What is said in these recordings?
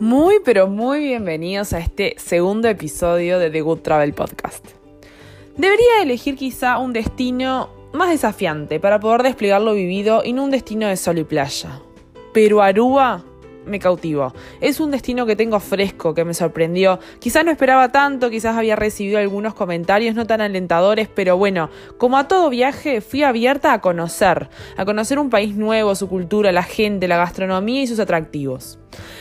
Muy, pero muy bienvenidos a este segundo episodio de The Good Travel Podcast. Debería elegir quizá un destino más desafiante para poder desplegar lo vivido y no un destino de sol y playa. Pero Aruba me cautivó. Es un destino que tengo fresco, que me sorprendió. Quizás no esperaba tanto, quizás había recibido algunos comentarios no tan alentadores, pero bueno, como a todo viaje, fui abierta a conocer, a conocer un país nuevo, su cultura, la gente, la gastronomía y sus atractivos.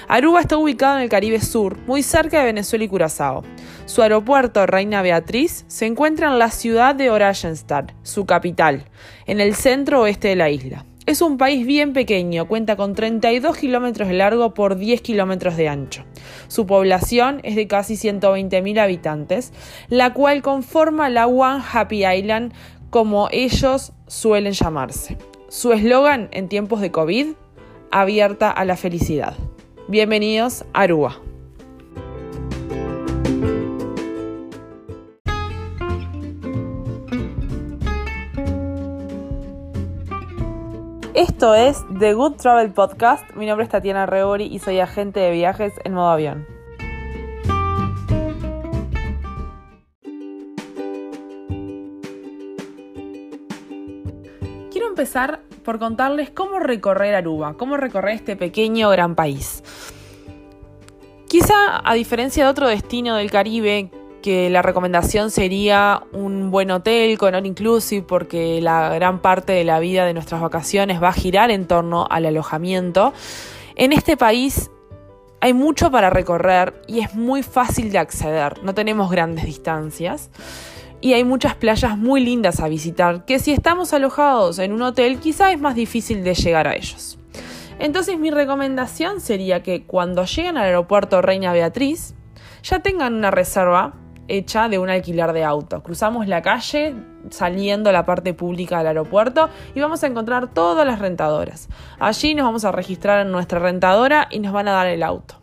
Aruba está ubicado en el Caribe Sur, muy cerca de Venezuela y Curazao. Su aeropuerto, Reina Beatriz, se encuentra en la ciudad de Oranjestad, su capital, en el centro oeste de la isla. Es un país bien pequeño, cuenta con 32 kilómetros de largo por 10 kilómetros de ancho. Su población es de casi 120.000 habitantes, la cual conforma la One Happy Island como ellos suelen llamarse. Su eslogan en tiempos de COVID, abierta a la felicidad. Bienvenidos a Aruba. Esto es The Good Travel Podcast. Mi nombre es Tatiana Rebori y soy agente de viajes en modo avión. Quiero empezar por contarles cómo recorrer Aruba, cómo recorrer este pequeño gran país. Quizá a diferencia de otro destino del Caribe que la recomendación sería un buen hotel con all inclusive porque la gran parte de la vida de nuestras vacaciones va a girar en torno al alojamiento. En este país hay mucho para recorrer y es muy fácil de acceder, no tenemos grandes distancias y hay muchas playas muy lindas a visitar que si estamos alojados en un hotel quizá es más difícil de llegar a ellos. Entonces mi recomendación sería que cuando lleguen al aeropuerto Reina Beatriz ya tengan una reserva hecha de un alquiler de auto. Cruzamos la calle saliendo a la parte pública del aeropuerto y vamos a encontrar todas las rentadoras. Allí nos vamos a registrar en nuestra rentadora y nos van a dar el auto.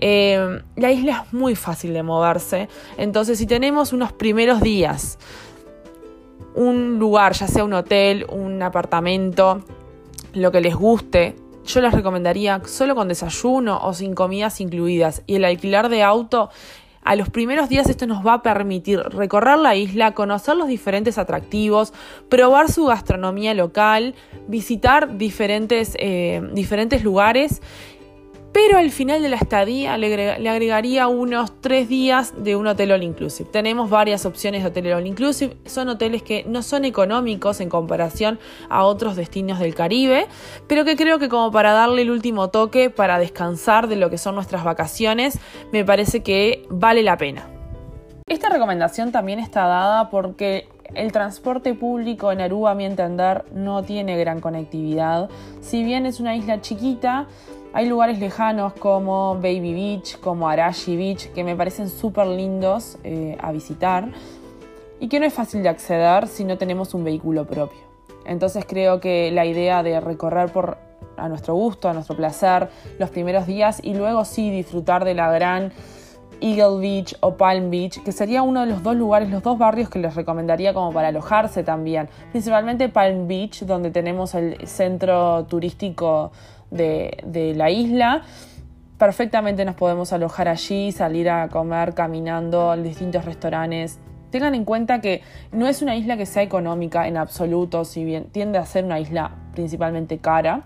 Eh, la isla es muy fácil de moverse, entonces si tenemos unos primeros días, un lugar, ya sea un hotel, un apartamento, lo que les guste, yo les recomendaría solo con desayuno o sin comidas incluidas y el alquiler de auto a los primeros días esto nos va a permitir recorrer la isla, conocer los diferentes atractivos, probar su gastronomía local, visitar diferentes, eh, diferentes lugares pero al final de la estadía le, agregaría unos tres días de un hotel all inclusive. Tenemos varias opciones de hotel all inclusive, son hoteles que no son económicos en comparación a otros destinos del Caribe, pero que creo que como para darle el último toque, para descansar de lo que son nuestras vacaciones, me parece que vale la pena. Esta recomendación también está dada porque el transporte público en Aruba, a mi entender, no tiene gran conectividad. Si bien es una isla chiquita, hay lugares lejanos como Baby Beach, como Arashi Beach, que me parecen súper lindos eh, a visitar y que no es fácil de acceder si no tenemos un vehículo propio. Entonces creo que la idea de recorrer por a nuestro gusto, a nuestro placer, los primeros días y luego sí disfrutar de la gran Eagle Beach o Palm Beach, que sería uno de los dos lugares, los dos barrios que les recomendaría como para alojarse también. Principalmente Palm Beach, donde tenemos el centro turístico de, la isla. Perfectamente nos podemos alojar allí, salir a comer caminando en distintos restaurantes. Tengan en cuenta que no es una isla que sea económica en absoluto, si bien tiende a ser una isla principalmente cara,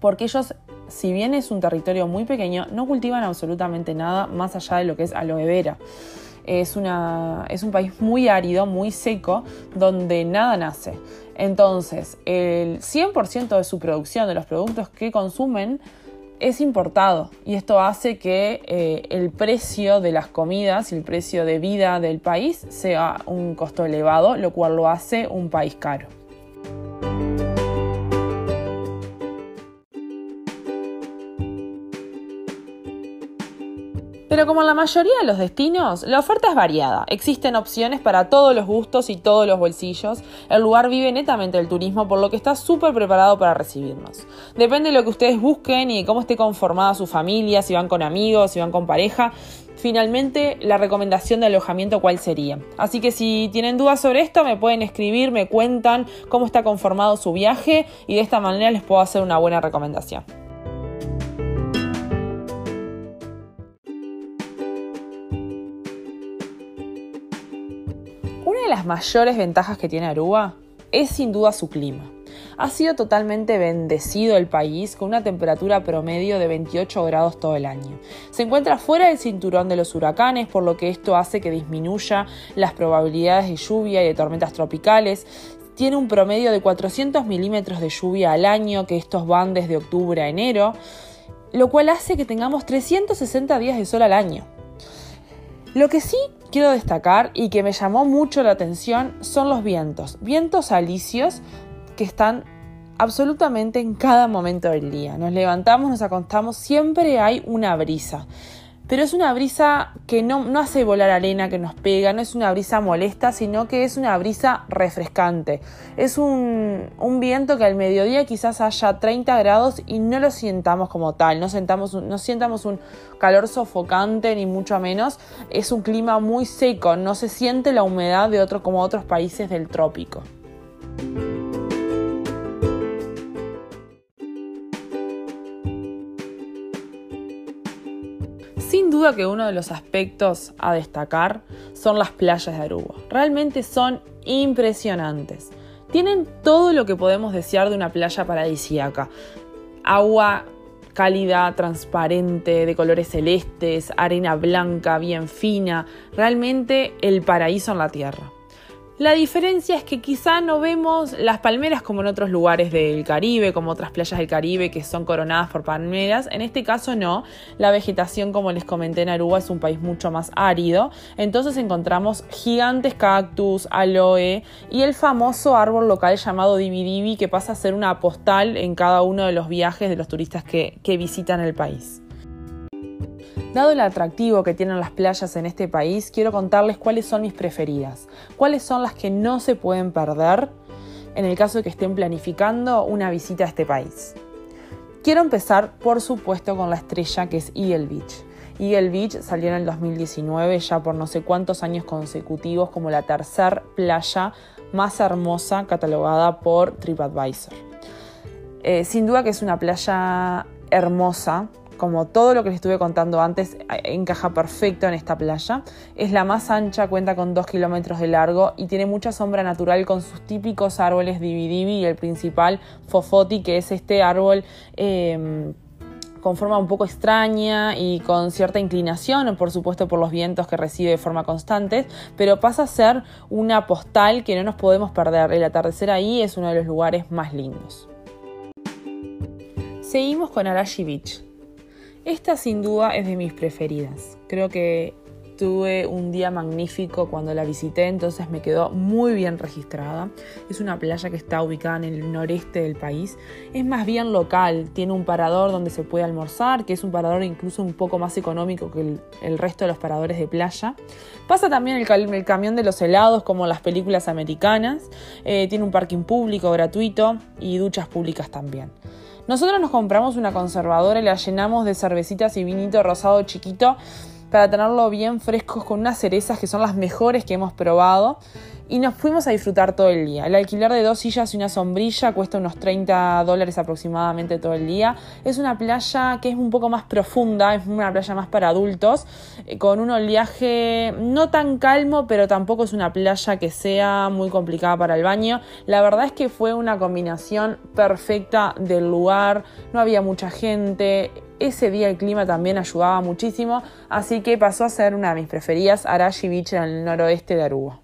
porque ellos, si bien es un territorio muy pequeño, no cultivan absolutamente nada más allá de lo que es aloe vera. Es, una, es un país muy árido, muy seco, donde nada nace. Entonces, el 100% de su producción, de los productos que consumen, es importado y esto hace que eh, el precio de las comidas y el precio de vida del país sea un costo elevado, lo cual lo hace un país caro. Pero como en la mayoría de los destinos, la oferta es variada. Existen opciones para todos los gustos y todos los bolsillos. El lugar vive netamente del turismo, por lo que está súper preparado para recibirnos. Depende de lo que ustedes busquen y de cómo esté conformada su familia, si van con amigos, si van con pareja. Finalmente, la recomendación de alojamiento cuál sería. Así que si tienen dudas sobre esto, me pueden escribir, me cuentan cómo está conformado su viaje y de esta manera les puedo hacer una buena recomendación. Las mayores ventajas que tiene Aruba es sin duda su clima. Ha sido totalmente bendecido el país con una temperatura promedio de 28 grados todo el año. Se encuentra fuera del cinturón de los huracanes, por lo que esto hace que disminuya las probabilidades de lluvia y de tormentas tropicales. Tiene un promedio de 400 milímetros de lluvia al año, que estos van desde octubre a enero, lo cual hace que tengamos 360 días de sol al año. Lo que sí quiero destacar y que me llamó mucho la atención son los vientos, vientos alisios que están absolutamente en cada momento del día. Nos levantamos, nos acostamos, siempre hay una brisa. Pero es una brisa que no, no, hace volar arena que nos pega, no es una brisa molesta, sino que es una brisa refrescante. Es un, un viento que al mediodía quizás haya 30 grados y no lo sientamos como tal, no, sentamos, no sientamos un calor sofocante ni mucho menos. Es un clima muy seco, no se siente la humedad de otro, como otros países del trópico. Sin duda que uno de los aspectos a destacar son las playas de Aruba. Realmente son impresionantes. Tienen todo lo que podemos desear de una playa paradisíaca. Agua cálida, transparente, de colores celestes, arena blanca, bien fina, realmente el paraíso en la tierra. La diferencia es que quizá no vemos las palmeras como en otros lugares del Caribe, como otras playas del Caribe que son coronadas por palmeras. En este caso no. La vegetación, como les comenté, en Aruba es un país mucho más árido. Entonces encontramos gigantes cactus, aloe y el famoso árbol local llamado Divi Divi que pasa a ser una postal en cada uno de los viajes de los turistas que visitan el país. Dado el atractivo que tienen las playas en este país, quiero contarles cuáles son mis preferidas, cuáles son las que no se pueden perder en el caso de que estén planificando una visita a este país. Quiero empezar, por supuesto, con la estrella que es Eagle Beach. Eagle Beach salió en el 2019 ya por no sé cuántos años consecutivos como la tercera playa más hermosa catalogada por TripAdvisor. Eh, sin duda que es una playa hermosa, como todo lo que les estuve contando antes, encaja perfecto en esta playa. Es la más ancha, cuenta con 2 kilómetros de largo y tiene mucha sombra natural con sus típicos árboles dividivi y el principal Fofoti, que es este árbol. Eh, con forma un poco extraña y con cierta inclinación, por supuesto por los vientos que recibe de forma constante, pero pasa a ser una postal que no nos podemos perder. El atardecer ahí es uno de los lugares más lindos. Seguimos con Arashi Beach. Esta sin duda es de mis preferidas. Creo que tuve un día magnífico cuando la visité, entonces me quedó muy bien registrada. Es una playa que está ubicada en el noreste del país. Es más bien local, tiene un parador donde se puede almorzar, que es un parador incluso un poco más económico que el, resto de los paradores de playa. Pasa también el, camión de los helados como las películas americanas. Eh, tiene un parking público gratuito y duchas públicas también. Nosotros nos compramos una conservadora y la llenamos de cervecitas y vinito rosado chiquito para tenerlo bien frescos con unas cerezas que son las mejores que hemos probado y nos fuimos a disfrutar todo el día. El alquiler de dos sillas y una sombrilla cuesta unos 30 dólares aproximadamente todo el día. Es una playa que es un poco más profunda, es una playa más para adultos, eh, con un oleaje no tan calmo, pero tampoco es una playa que sea muy complicada para el baño. La verdad es que fue una combinación perfecta del lugar, no había mucha gente, ese día el clima también ayudaba muchísimo, así que pasó a ser una de mis preferidas, Arashi Beach en el noroeste de Aruba.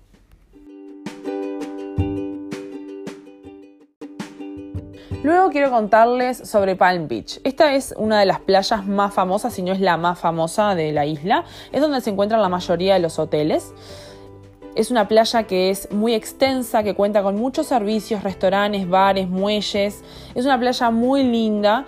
Luego quiero contarles sobre Palm Beach. Esta es una de las playas más famosas, si no es la más famosa de la isla. Es donde se encuentran la mayoría de los hoteles. Es una playa que es muy extensa, que cuenta con muchos servicios, restaurantes, bares, muelles. Es una playa muy linda,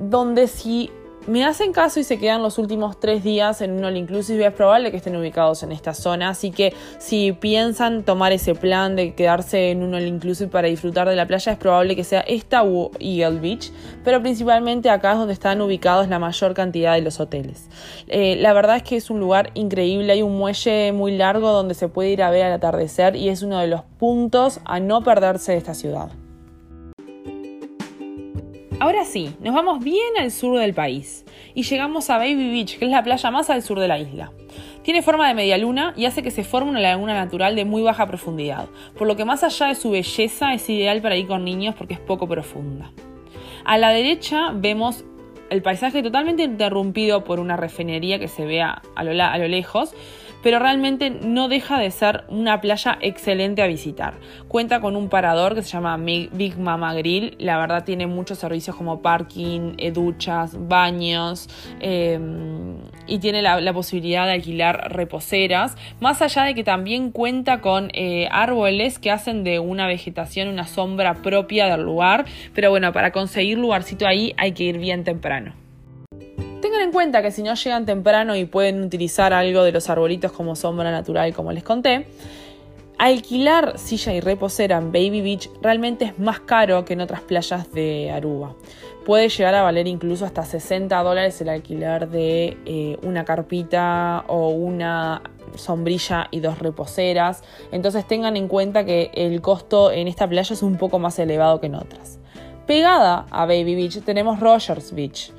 donde si me hacen caso y se quedan los últimos tres días en un All Inclusive, es probable que estén ubicados en esta zona. Así que si piensan tomar ese plan de quedarse en un All Inclusive para disfrutar de la playa, es probable que sea esta u Eagle Beach. Pero principalmente acá es donde están ubicados la mayor cantidad de los hoteles. Eh, la verdad es que es un lugar increíble. Hay un muelle muy largo donde se puede ir a ver al atardecer y es uno de los puntos a no perderse de esta ciudad. Ahora sí, nos vamos bien al sur del país y llegamos a Baby Beach, que es la playa más al sur de la isla. Tiene forma de media luna y hace que se forme una laguna natural de muy baja profundidad, por lo que más allá de su belleza es ideal para ir con niños porque es poco profunda. A la derecha vemos el paisaje totalmente interrumpido por una refinería que se ve a lo, a lo lejos, pero realmente no deja de ser una playa excelente a visitar. Cuenta con un parador que se llama Big Mama Grill, la verdad tiene muchos servicios como parking, eh, duchas, baños em, y tiene la, posibilidad de alquilar reposeras, más allá de que también cuenta con eh, árboles que hacen de una vegetación una sombra propia del lugar, pero bueno, para conseguir lugarcito ahí hay que ir bien temprano. Tengan en cuenta que si no llegan temprano y pueden utilizar algo de los arbolitos como sombra natural, como les conté, alquilar silla y reposera en Baby Beach realmente es más caro que en otras playas de Aruba. Puede llegar a valer incluso hasta 60 dólares el alquilar de eh, una carpita o una sombrilla y dos reposeras. Entonces tengan en cuenta que el costo en esta playa es un poco más elevado que en otras. Pegada a Baby Beach tenemos Rogers Beach,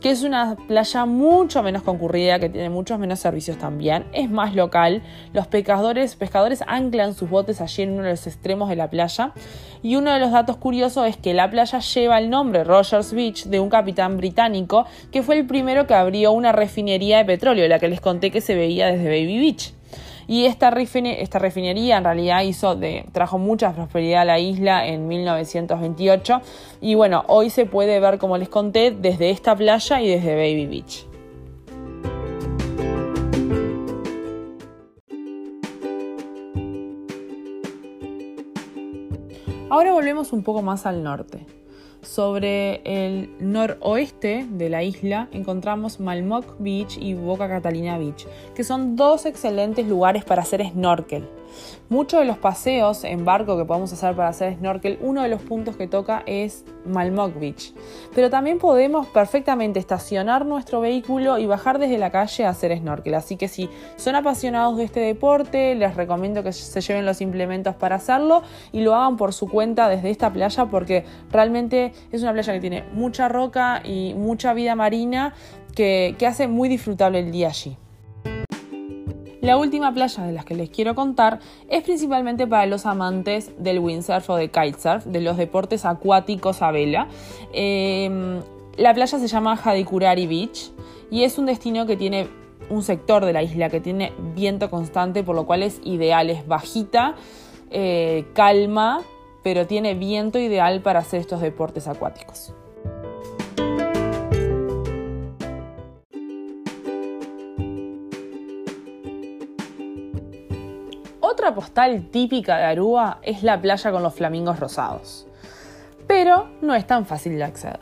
que es una playa mucho menos concurrida, que tiene muchos menos servicios también, es más local. Los pescadores, pescadores anclan sus botes allí en uno de los extremos de la playa. Y uno de los datos curiosos es que la playa lleva el nombre Rogers Beach de un capitán británico que fue el primero que abrió una refinería de petróleo, la que les conté que se veía desde Baby Beach. Y esta, refinería en realidad hizo de, trajo mucha prosperidad a la isla en 1928. Y bueno, hoy se puede ver, como les conté, desde esta playa y desde Baby Beach. Ahora volvemos un poco más al norte. Sobre el noroeste de la isla encontramos Malmoc Beach y Boca Catalina Beach, que son dos excelentes lugares para hacer snorkel. Muchos de los paseos en barco que podemos hacer para hacer snorkel, uno de los puntos que toca es Malmoc Beach. Pero también podemos perfectamente estacionar nuestro vehículo y bajar desde la calle a hacer snorkel. Así que si son apasionados de este deporte, les recomiendo que se lleven los implementos para hacerlo y lo hagan por su cuenta desde esta playa porque realmente es una playa que tiene mucha roca y mucha vida marina que, que hace muy disfrutable el día allí. La última playa de las que les quiero contar es principalmente para los amantes del windsurf o de kitesurf, de los deportes acuáticos a vela. Em, la playa se llama Hadikurari Beach y es un destino que tiene un sector de la isla que tiene viento constante, por lo cual es ideal, es bajita, eh, calma, pero tiene viento ideal para hacer estos deportes acuáticos. Postal típica de Aruba es la playa con los flamingos rosados. Pero no es tan fácil de acceder.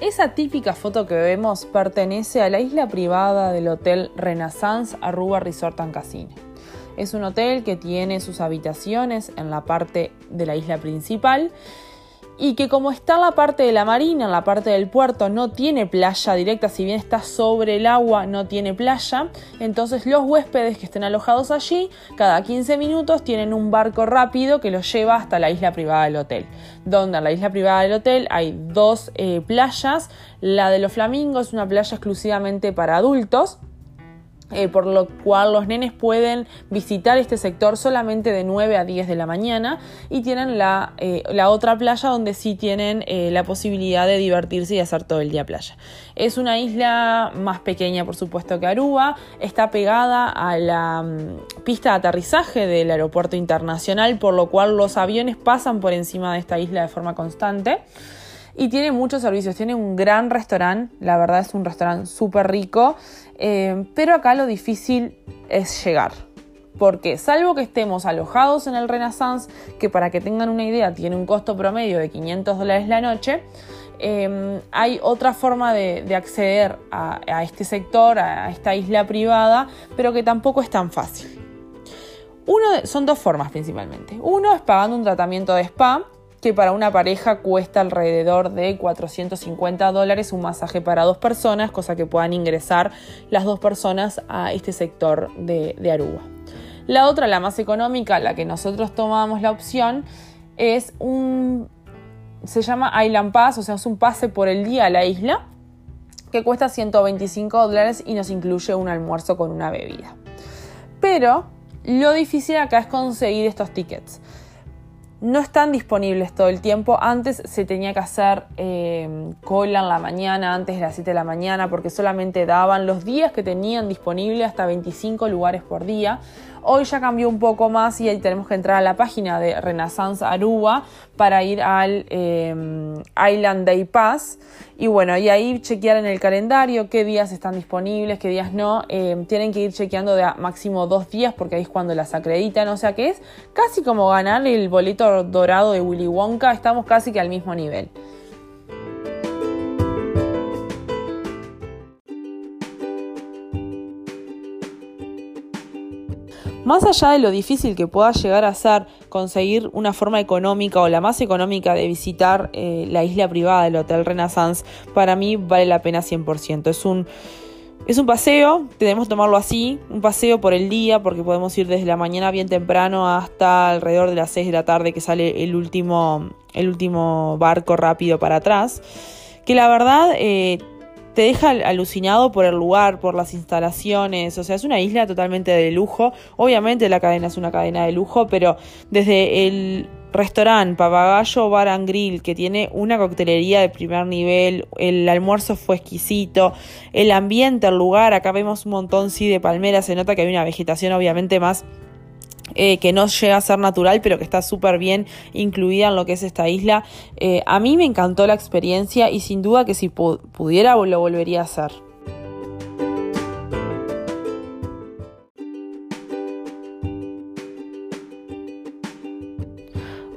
Esa típica foto que vemos pertenece a la isla privada del Hotel Renaissance Aruba Resort and Casino. Es un hotel que tiene sus habitaciones en la parte de la isla principal y que como está la parte de la marina, la parte del puerto, no tiene playa directa, si bien está sobre el agua, no tiene playa, entonces los huéspedes que estén alojados allí, cada 15 minutos tienen un barco rápido que los lleva hasta la isla privada del hotel, donde en la isla privada del hotel hay dos eh, playas, la de los flamingos es una playa exclusivamente para adultos, eh, por lo cual los nenes pueden visitar este sector solamente de 9 a 10 de la mañana y tienen la, eh, otra playa donde sí tienen eh, la posibilidad de divertirse y hacer todo el día playa. Es una isla más pequeña por supuesto que Aruba, está pegada a la mm, pista de aterrizaje del aeropuerto internacional por lo cual los aviones pasan por encima de esta isla de forma constante y tiene muchos servicios. Tiene un gran restaurante, la verdad es un restaurante súper rico, eh, pero acá lo difícil es llegar. Porque salvo que estemos alojados en el Renaissance, que para que tengan una idea tiene un costo promedio de 500 dólares la noche, eh, hay otra forma de, acceder a, este sector, a, esta isla privada, pero que tampoco es tan fácil. Uno son dos formas principalmente. Uno es pagando un tratamiento de spa, que para una pareja cuesta alrededor de 450 dólares un masaje para dos personas, cosa que puedan ingresar las dos personas a este sector de, Aruba. La otra, la más económica, la que nosotros tomamos la opción, es un... se llama Island Pass, o sea, es un pase por el día a la isla, que cuesta 125 dólares y nos incluye un almuerzo con una bebida. Pero lo difícil acá es conseguir estos tickets no están disponibles todo el tiempo. Antes se tenía que hacer eh, cola en la mañana, antes de las 7 de la mañana, porque solamente daban los días que tenían disponible hasta 25 lugares por día. Hoy ya cambió un poco más y ahí tenemos que entrar a la página de Renaissance Aruba para ir al em, Island Day Pass. Y bueno, y ahí chequear en el calendario qué días están disponibles, qué días no. Em, tienen que ir chequeando de máximo dos días porque ahí es cuando las acreditan. O sea que es casi como ganar el boleto dorado de Willy Wonka. Estamos casi que al mismo nivel. Más allá de lo difícil que pueda llegar a ser conseguir una forma económica o la más económica de visitar eh, la isla privada del Hotel Renaissance, para mí vale la pena 100%. Es un, es un paseo, tenemos tomarlo así, un paseo por el día, porque podemos ir desde la mañana bien temprano hasta alrededor de las 6 de la tarde que sale el último, el último barco rápido para atrás. Que la verdad... Eh, te deja alucinado por el lugar, por las instalaciones, o sea, es una isla totalmente de lujo. Obviamente la cadena es una cadena de lujo, pero desde el restaurante Papagayo Bar and Grill, que tiene una coctelería de primer nivel, el almuerzo fue exquisito, el ambiente, el lugar, acá vemos un montón sí de palmeras, se nota que hay una vegetación obviamente más eh, que no llega a ser natural, pero que está súper bien incluida en lo que es esta isla. Eh, a mí me encantó la experiencia y sin duda que si pudiera lo volvería a hacer.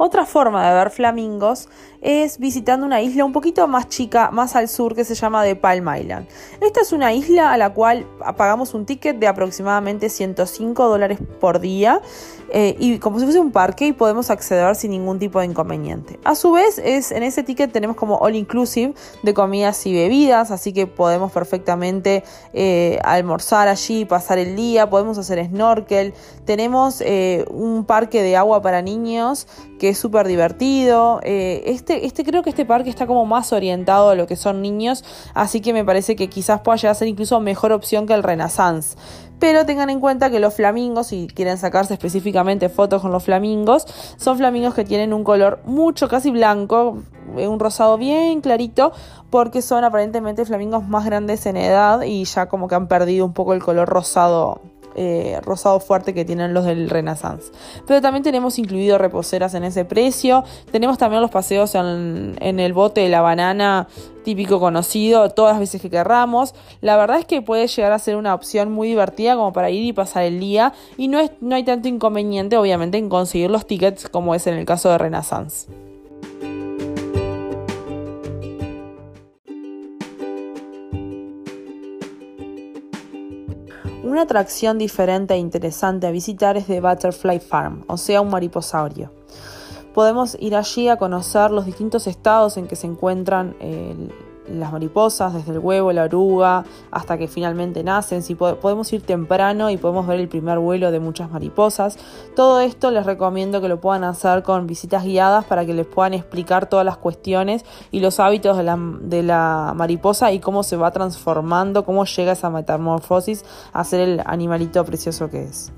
Otra forma de ver flamingos es visitando una isla un poquito más chica, más al sur, que se llama de Palm Island. Esta es una isla a la cual pagamos un ticket de aproximadamente 105 dólares por día eh, y como si fuese un parque y podemos acceder sin ningún tipo de inconveniente. A su vez, es, en ese ticket tenemos como all inclusive de comidas y bebidas, así que podemos perfectamente eh, almorzar allí, pasar el día, podemos hacer snorkel. Tenemos eh, un parque de agua para niños que es súper divertido. este este, creo que este parque está como más orientado a lo que son niños, así que me parece que quizás pueda llegar a ser incluso mejor opción que el Renaissance. Pero tengan en cuenta que los flamingos, si quieren sacarse específicamente fotos con los flamingos, son flamingos que tienen un color mucho, casi blanco, eh, un rosado bien clarito, porque son aparentemente flamingos más grandes en edad y ya como que han perdido un poco el color rosado eh, rosado fuerte que tienen los del Renaissance. Pero también tenemos incluido reposeras en ese precio. Tenemos también los paseos en, el bote de la banana típico conocido todas las veces que querramos. La verdad es que puede llegar a ser una opción muy divertida como para ir y pasar el día y no, es, no hay tanto inconveniente obviamente en conseguir los tickets como es en el caso de Renaissance. Una atracción diferente e interesante a visitar es The Butterfly Farm, o sea, un mariposaurio. Podemos ir allí a conocer los distintos estados en que se encuentran el las mariposas, desde el huevo, la oruga, hasta que finalmente nacen. Si podemos ir temprano y podemos ver el primer vuelo de muchas mariposas. Todo esto les recomiendo que lo puedan hacer con visitas guiadas para que les puedan explicar todas las cuestiones y los hábitos de la, de la mariposa y cómo se va transformando, cómo llega esa metamorfosis a ser el animalito precioso que es.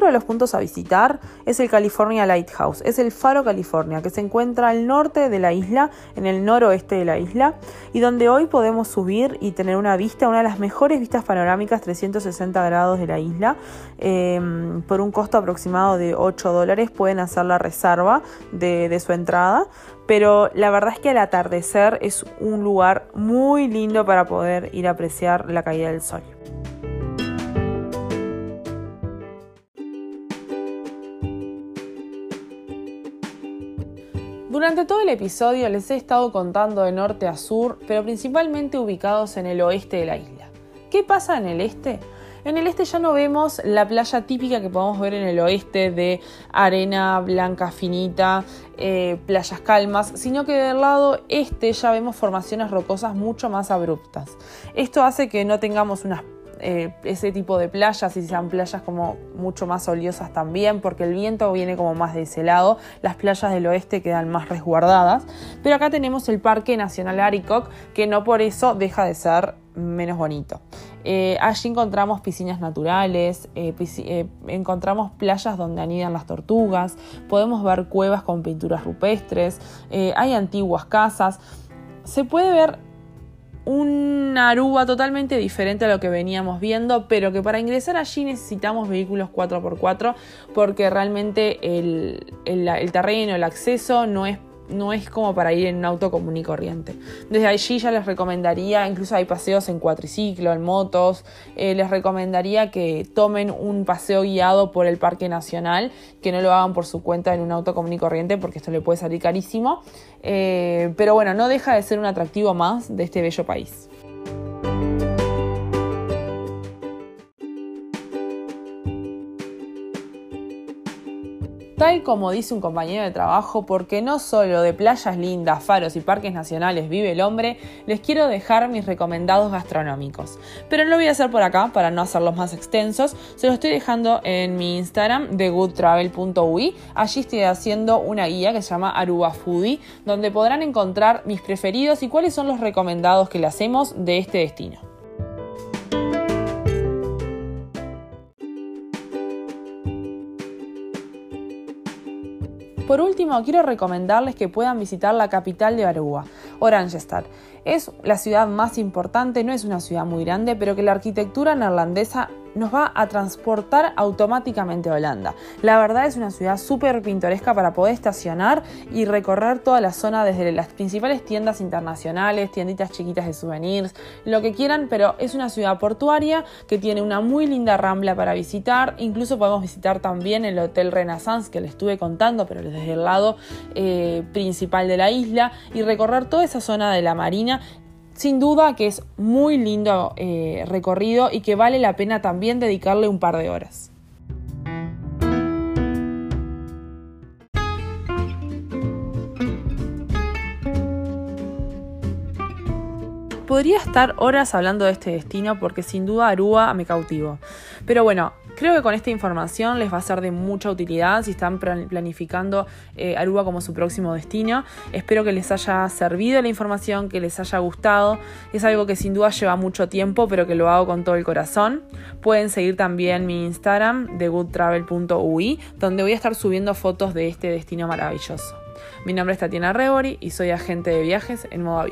Otro de los puntos a visitar es el California Lighthouse. Es el Faro California, que se encuentra al norte de la isla, en el noroeste de la isla, y donde hoy podemos subir y tener una vista, una de las mejores vistas panorámicas 360 grados de la isla. Em, por un costo aproximado de 8 dólares pueden hacer la reserva de, de su entrada pero la verdad es que al atardecer es un lugar muy lindo para poder ir a apreciar la caída del sol. Durante todo el episodio les he estado contando de norte a sur, pero principalmente ubicados en el oeste de la isla. ¿Qué pasa en el este? En el este ya no vemos la playa típica que podemos ver en el oeste de arena blanca finita, eh, playas calmas, sino que del lado este ya vemos formaciones rocosas mucho más abruptas. Esto hace que no tengamos unas eh, ese tipo de playas y sean playas como mucho más oliosas también, porque el viento viene como más de ese lado. Las playas del oeste quedan más resguardadas. Pero acá tenemos el Parque Nacional Aricoc, que no por eso deja de ser menos bonito. Eh, allí encontramos piscinas naturales, eh, encontramos playas donde anidan las tortugas, podemos ver cuevas con pinturas rupestres, hay antiguas casas. Se puede ver una Aruba totalmente diferente a lo que veníamos viendo, pero que para ingresar allí necesitamos vehículos 4x4 porque realmente el, el terreno, el acceso no es no es como para ir en un auto común y corriente. Desde allí ya les recomendaría, incluso hay paseos en cuatriciclo, en motos, eh, les recomendaría que tomen un paseo guiado por el Parque Nacional, que no lo hagan por su cuenta en un auto común y corriente porque esto le puede salir carísimo. Eh, pero bueno, no deja de ser un atractivo más de este bello país. Tal como dice un compañero de trabajo, porque no solo de playas lindas, faros y parques nacionales vive el hombre, les quiero dejar mis recomendados gastronómicos. Pero no lo voy a hacer por acá para no hacerlos más extensos, se los estoy dejando en mi Instagram de goodtravel.ui. Allí estoy haciendo una guía que se llama Aruba Foodie, donde podrán encontrar mis preferidos y cuáles son los recomendados que le hacemos de este destino. Por último, quiero recomendarles que puedan visitar la capital de Aruba, Oranjestad. Es la ciudad más importante, no es una ciudad muy grande, pero que la arquitectura neerlandesa nos va a transportar automáticamente a Holanda. La verdad es una ciudad súper pintoresca para poder estacionar y recorrer toda la zona desde las principales tiendas internacionales, tienditas chiquitas de souvenirs, lo que quieran, pero es una ciudad portuaria que tiene una muy linda rambla para visitar. Incluso podemos visitar también el Hotel Renaissance que les estuve contando, pero desde el lado eh, principal de la isla y recorrer toda esa zona de la marina sin duda que es muy lindo eh, recorrido y que vale la pena también dedicarle un par de horas. Podría estar horas hablando de este destino porque sin duda Aruba me cautivó. Pero bueno, Creo que con esta información les va a ser de mucha utilidad si están planificando eh, Aruba como su próximo destino. Espero que les haya servido la información, que les haya gustado. Es algo que sin duda lleva mucho tiempo, pero que lo hago con todo el corazón. Pueden seguir también mi Instagram de goodtravel.ui, donde voy a estar subiendo fotos de este destino maravilloso. Mi nombre es Tatiana Rebori y soy agente de viajes en modo.